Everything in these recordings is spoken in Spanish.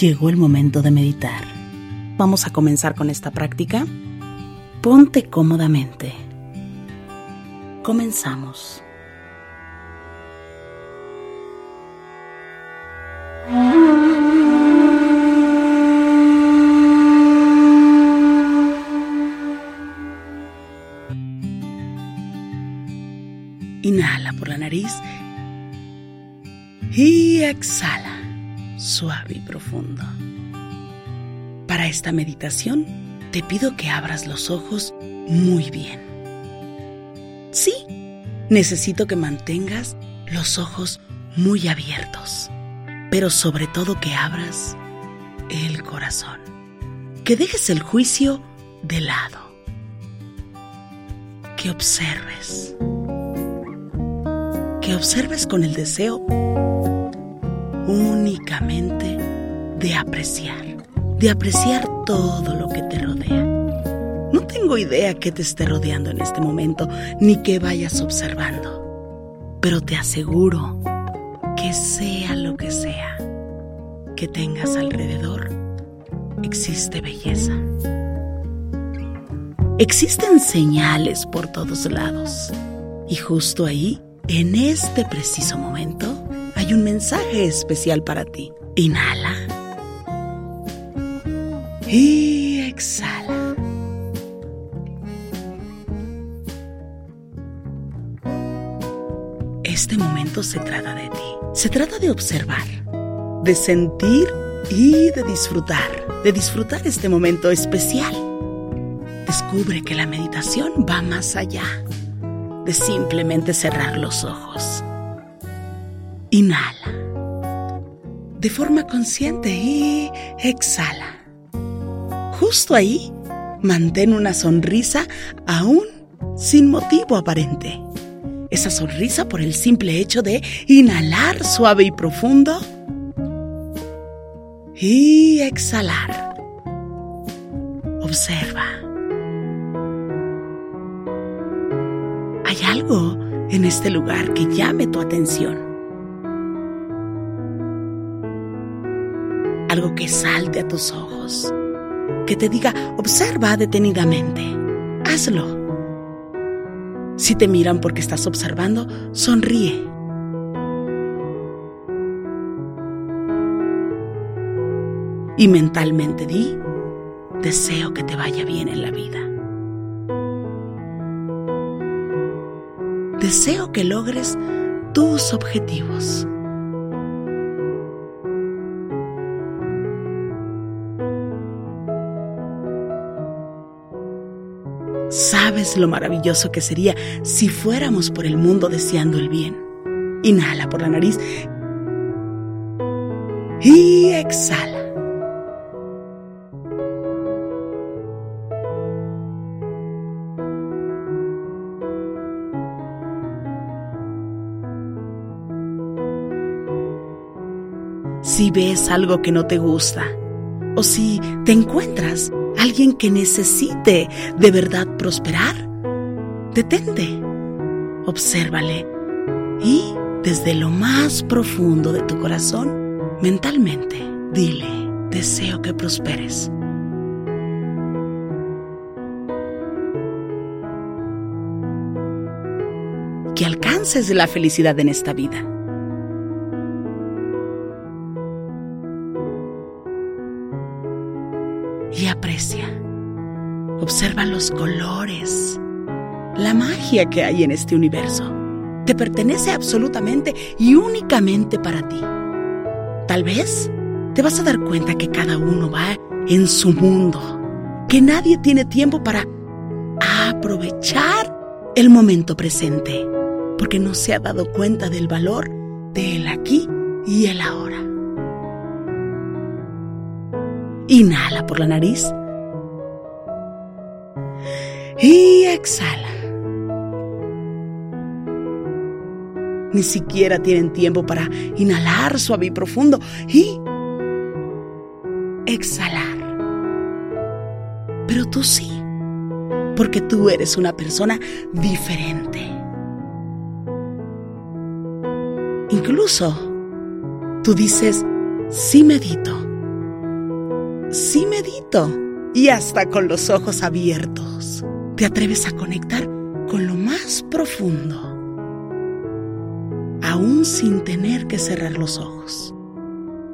Llegó el momento de meditar. Vamos a comenzar con esta práctica. Ponte cómodamente. Comenzamos. Inhala por la nariz y exhala suave y profundo. Para esta meditación te pido que abras los ojos muy bien. Sí, necesito que mantengas los ojos muy abiertos, pero sobre todo que abras el corazón. Que dejes el juicio de lado. Que observes. Que observes con el deseo de apreciar, de apreciar todo lo que te rodea. No tengo idea qué te esté rodeando en este momento, ni qué vayas observando, pero te aseguro que sea lo que sea que tengas alrededor, existe belleza. Existen señales por todos lados. Y justo ahí, en este preciso momento, hay un mensaje especial para ti. Inhala. Y exhala. Este momento se trata de ti. Se trata de observar, de sentir y de disfrutar. De disfrutar este momento especial. Descubre que la meditación va más allá de simplemente cerrar los ojos. Inhala. De forma consciente y exhala. Justo ahí, mantén una sonrisa aún sin motivo aparente. Esa sonrisa por el simple hecho de inhalar suave y profundo y exhalar. Observa. Hay algo en este lugar que llame tu atención. Algo que salte a tus ojos, que te diga, observa detenidamente, hazlo. Si te miran porque estás observando, sonríe. Y mentalmente di, deseo que te vaya bien en la vida. Deseo que logres tus objetivos. ¿Sabes lo maravilloso que sería si fuéramos por el mundo deseando el bien? Inhala por la nariz y exhala. Si ves algo que no te gusta o si te encuentras alguien que necesite de verdad prosperar, detente, obsérvale y desde lo más profundo de tu corazón, mentalmente, dile, deseo que prosperes. Que alcances la felicidad en esta vida. Y aprecia. Observa los colores, la magia que hay en este universo. Te pertenece absolutamente y únicamente para ti. Tal vez te vas a dar cuenta que cada uno va en su mundo, que nadie tiene tiempo para aprovechar el momento presente, porque no se ha dado cuenta del valor del aquí y el ahora. Inhala por la nariz y exhala. Ni siquiera tienen tiempo para inhalar suave y profundo y exhalar. Pero tú sí, porque tú eres una persona diferente. Incluso tú dices, sí medito, sí medito, y hasta con los ojos abiertos te atreves a conectar con lo más profundo, aún sin tener que cerrar los ojos.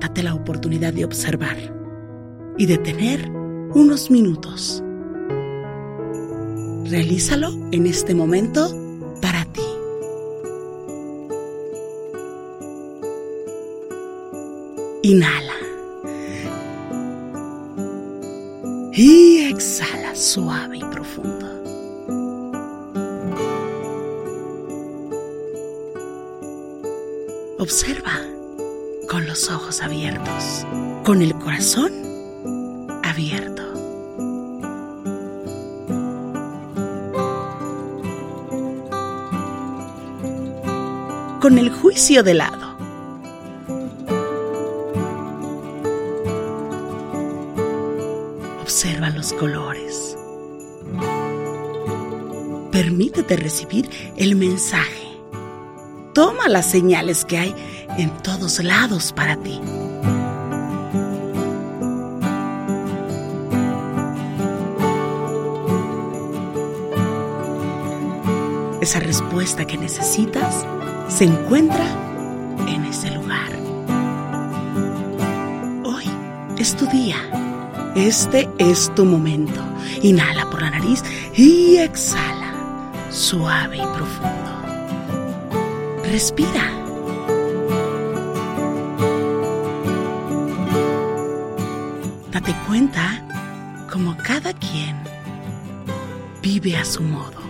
Date la oportunidad de observar y de tener unos minutos. Realízalo en este momento para ti. Inhala. Y exhala suave y profundo. Observa con los ojos abiertos, con el corazón abierto. Con el juicio de lado. Permítete recibir el mensaje. Toma las señales que hay en todos lados para ti. Esa respuesta que necesitas se encuentra en ese lugar. Hoy es tu día. Este es tu momento. Inhala por la nariz y exhala, suave y profundo. Respira. Date cuenta como cada quien vive a su modo.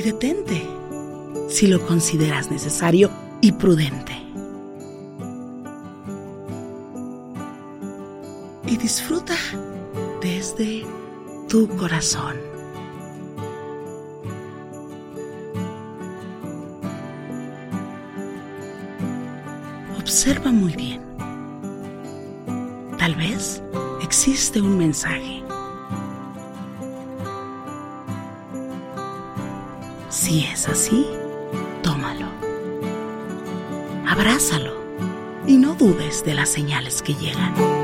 Y detente si lo consideras necesario y prudente. Y disfruta desde tu corazón. Observa muy bien. Tal vez existe un mensaje. Si es así, tómalo. Abrázalo y no dudes de las señales que llegan.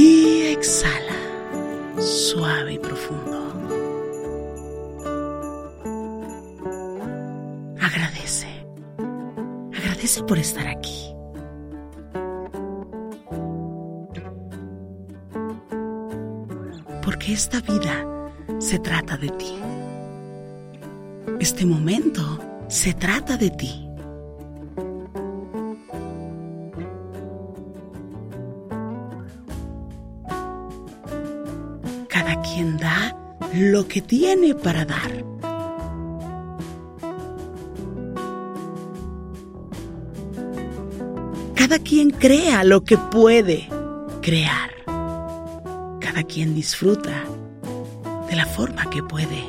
Y exhala, suave y profundo. Agradece. Agradece por estar aquí. Porque esta vida se trata de ti. Este momento se trata de ti. Cada quien da lo que tiene para dar. Cada quien crea lo que puede crear. Cada quien disfruta de la forma que puede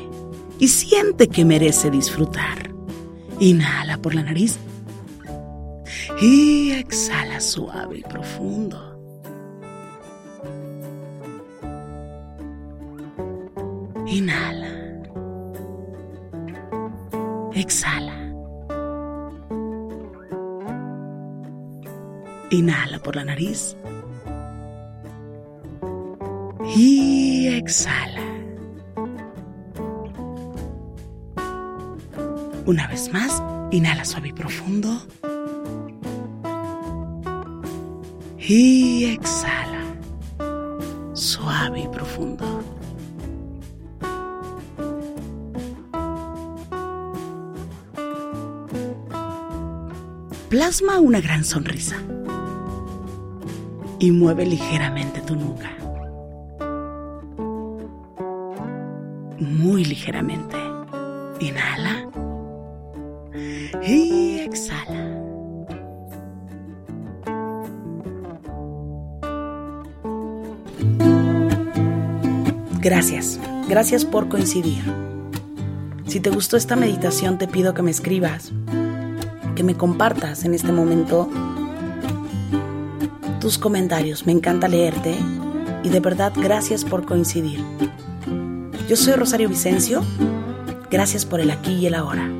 y siente que merece disfrutar. Inhala por la nariz y exhala suave y profundo. Inhala. Exhala. Inhala por la nariz. Y exhala. Una vez más, inhala suave y profundo. Y exhala. Suave y profundo. Plasma una gran sonrisa y mueve ligeramente tu nuca. Muy ligeramente. Inhala y exhala. Gracias, gracias por coincidir. Si te gustó esta meditación te pido que me escribas, que me compartas en este momento tus comentarios. Me encanta leerte y de verdad gracias por coincidir. Yo soy Rosario Vicencio. Gracias por el aquí y el ahora.